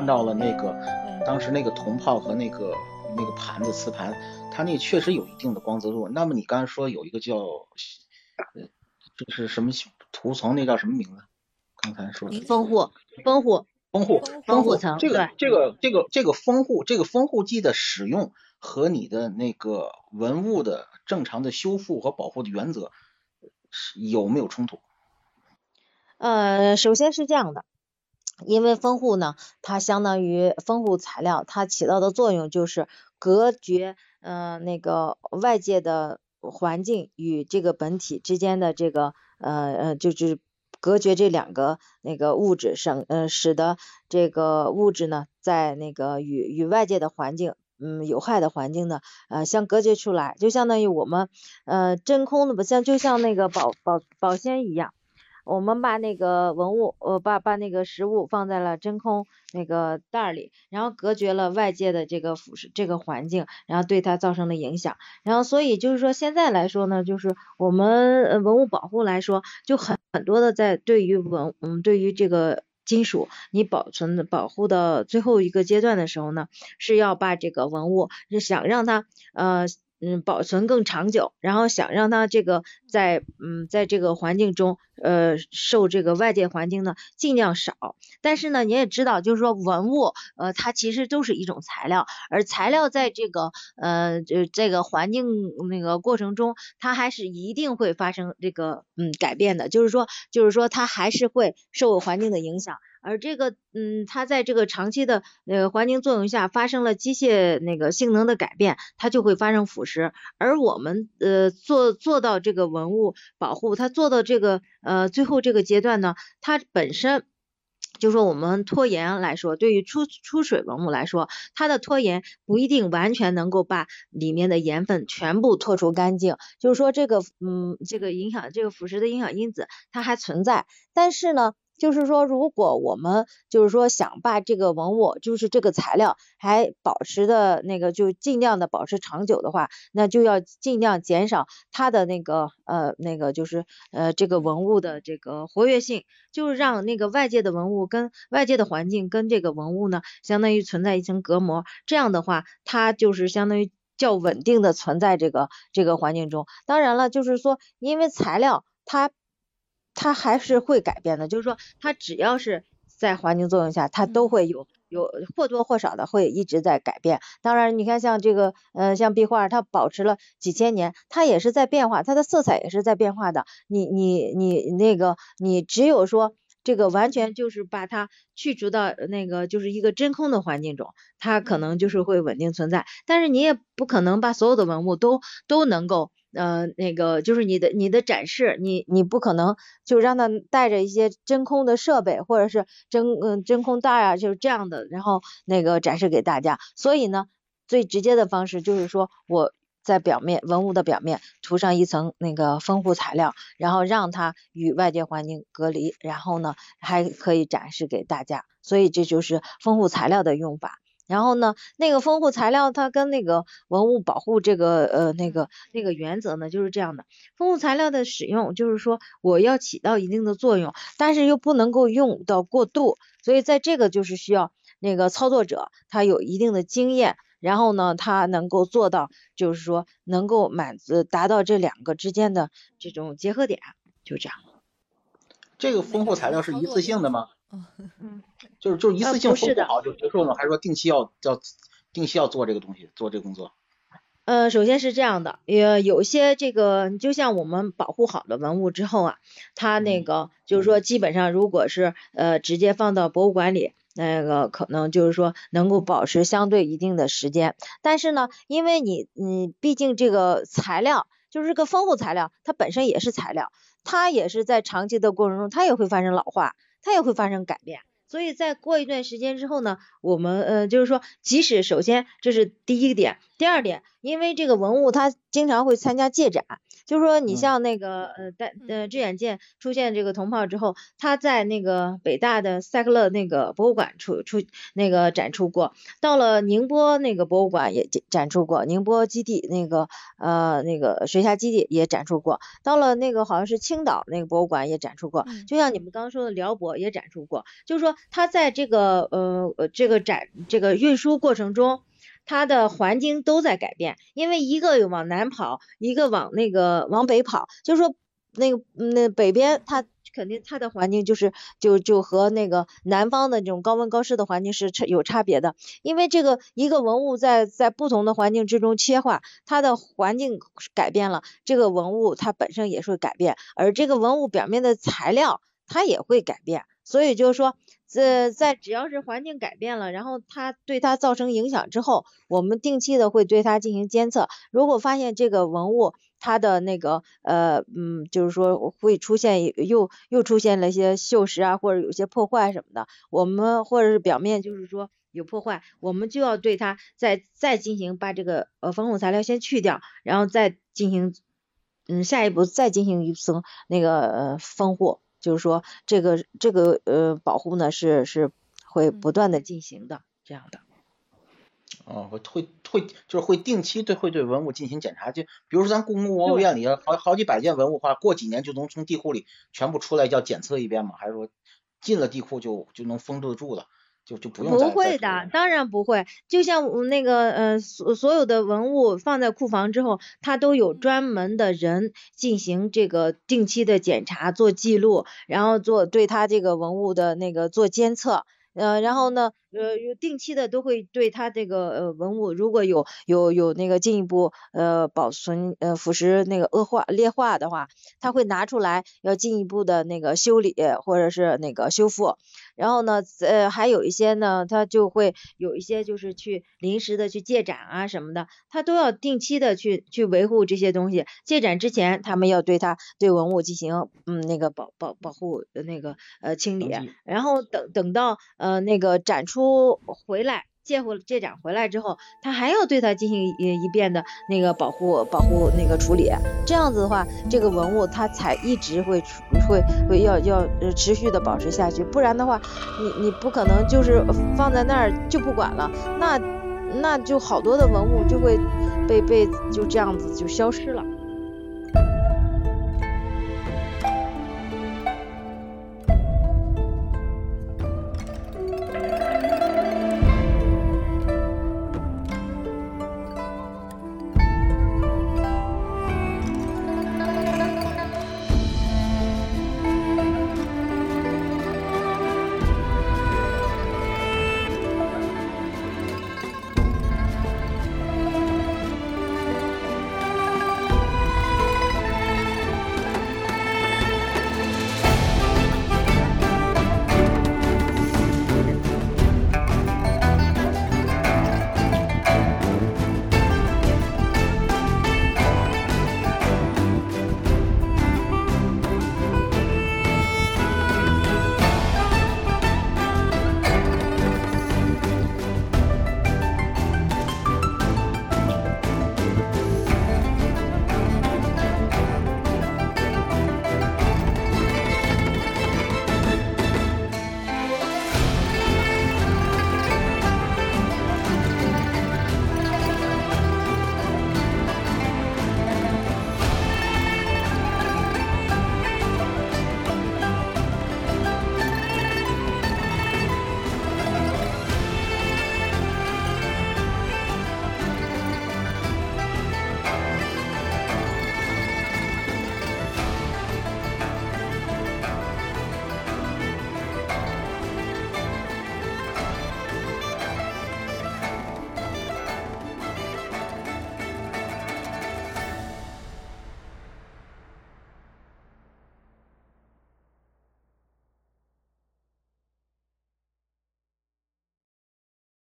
看到了那个当时那个铜炮和那个那个盘子瓷盘，它那确实有一定的光泽度。那么你刚才说有一个叫呃这是什么涂层？那叫什么名字？刚才说的封护，封护，封护，封护层这个这个这个这个封护这个封护剂的使用和你的那个文物的正常的修复和保护的原则是有没有冲突？呃，首先是这样的，因为封护呢，它相当于封护材料，它起到的作用就是隔绝呃那个外界的环境与这个本体之间的这个呃呃就是隔绝这两个那个物质，省呃使得这个物质呢在那个与与外界的环境。嗯，有害的环境呢，呃，相隔绝出来，就相当于我们，呃，真空的不像，就像那个保保保鲜一样，我们把那个文物，呃，把把那个食物放在了真空那个袋儿里，然后隔绝了外界的这个腐蚀这个环境，然后对它造成了影响。然后所以就是说现在来说呢，就是我们文物保护来说，就很很多的在对于文嗯对于这个。金属，你保存的保护的最后一个阶段的时候呢，是要把这个文物，是想让它呃嗯保存更长久，然后想让它这个在嗯在这个环境中呃受这个外界环境呢尽量少。但是呢，你也知道，就是说文物呃它其实都是一种材料，而材料在这个呃这这个环境那个过程中，它还是一定会发生这个嗯改变的，就是说就是说它还是会受环境的影响。而这个，嗯，它在这个长期的呃环境作用下发生了机械那个性能的改变，它就会发生腐蚀。而我们呃做做到这个文物保护，它做到这个呃最后这个阶段呢，它本身。就说我们拖延来说，对于出出水文物来说，它的拖延不一定完全能够把里面的盐分全部拖除干净。就是说这个嗯这个影响这个腐蚀的影响因子它还存在，但是呢。就是说，如果我们就是说想把这个文物，就是这个材料还保持的那个，就尽量的保持长久的话，那就要尽量减少它的那个呃那个就是呃这个文物的这个活跃性，就是让那个外界的文物跟外界的环境跟这个文物呢，相当于存在一层隔膜，这样的话，它就是相当于较稳定的存在这个这个环境中。当然了，就是说因为材料它。它还是会改变的，就是说，它只要是在环境作用下，它都会有有或多或少的会一直在改变。当然，你看像这个，呃，像壁画，它保持了几千年，它也是在变化，它的色彩也是在变化的。你你你那个，你只有说这个完全就是把它去除到那个就是一个真空的环境中，它可能就是会稳定存在。但是你也不可能把所有的文物都都能够。呃，那个就是你的你的展示，你你不可能就让它带着一些真空的设备，或者是真嗯真空袋啊，就是这样的，然后那个展示给大家。所以呢，最直接的方式就是说我在表面文物的表面涂上一层那个封护材料，然后让它与外界环境隔离，然后呢还可以展示给大家。所以这就是封护材料的用法。然后呢，那个丰富材料它跟那个文物保护这个呃那个那个原则呢就是这样的，丰富材料的使用就是说我要起到一定的作用，但是又不能够用到过度，所以在这个就是需要那个操作者他有一定的经验，然后呢他能够做到就是说能够满足达到这两个之间的这种结合点，就这样。这个丰富材料是一次性的吗？嗯，就是就是一次性封呃不是的好就结束了，还是说定期要要定期要做这个东西，做这个工作？呃，首先是这样的，也有些这个，就像我们保护好的文物之后啊，它那个就是说，基本上如果是呃直接放到博物馆里，那个可能就是说能够保持相对一定的时间。但是呢，因为你你毕竟这个材料就是这个丰富材料，它本身也是材料，它也是在长期的过程中，它也会发生老化，它也会发生改变。所以在过一段时间之后呢，我们呃就是说，即使首先这是第一个点，第二点，因为这个文物它经常会参加借展，就是说你像那个呃戴呃致远舰出现这个铜炮之后，它在那个北大的塞克勒那个博物馆出出那个展出过，到了宁波那个博物馆也展出过，宁波基地那个呃那个水下基地也展出过，到了那个好像是青岛那个博物馆也展出过，就像你们刚刚说的辽博也展出过，就是说。它在这个呃呃这个展这个运输过程中，它的环境都在改变，因为一个有往南跑，一个往那个往北跑，就是说那个那北边它肯定它的环境就是就就和那个南方的这种高温高湿的环境是有差别的，因为这个一个文物在在不同的环境之中切换，它的环境改变了，这个文物它本身也是会改变，而这个文物表面的材料它也会改变。所以就是说，这在只要是环境改变了，然后它对它造成影响之后，我们定期的会对它进行监测。如果发现这个文物它的那个呃嗯，就是说会出现又又出现了一些锈蚀啊，或者有些破坏什么的，我们或者是表面就是说有破坏，我们就要对它再再进行把这个呃防护材料先去掉，然后再进行嗯下一步再进行一层那个呃封护。就是说，这个这个呃保护呢是是会不断的进行的，这样的。哦，会会会就是会定期对会对文物进行检查，就比如说咱故宫博物院里好好几百件文物话，过几年就能从地库里全部出来要检测一遍吗？还是说进了地库就就能封得住了？就就不用不会的，当然不会。就像那个呃所所有的文物放在库房之后，它都有专门的人进行这个定期的检查、做记录，然后做对它这个文物的那个做监测。呃，然后呢，呃，有定期的都会对它这个呃文物，如果有有有那个进一步呃保存呃腐蚀那个恶化劣化的话，他会拿出来要进一步的那个修理或者是那个修复。然后呢，呃，还有一些呢，它就会有一些就是去临时的去借展啊什么的，它都要定期的去去维护这些东西。借展之前，他们要对它对文物进行嗯那个保保保护那个呃清理，然后等等到。呃，那个展出回来，借回借展回来之后，他还要对它进行一一遍的那个保护保护那个处理，这样子的话，这个文物它才一直会会会要要持续的保持下去，不然的话，你你不可能就是放在那儿就不管了，那那就好多的文物就会被被就这样子就消失了。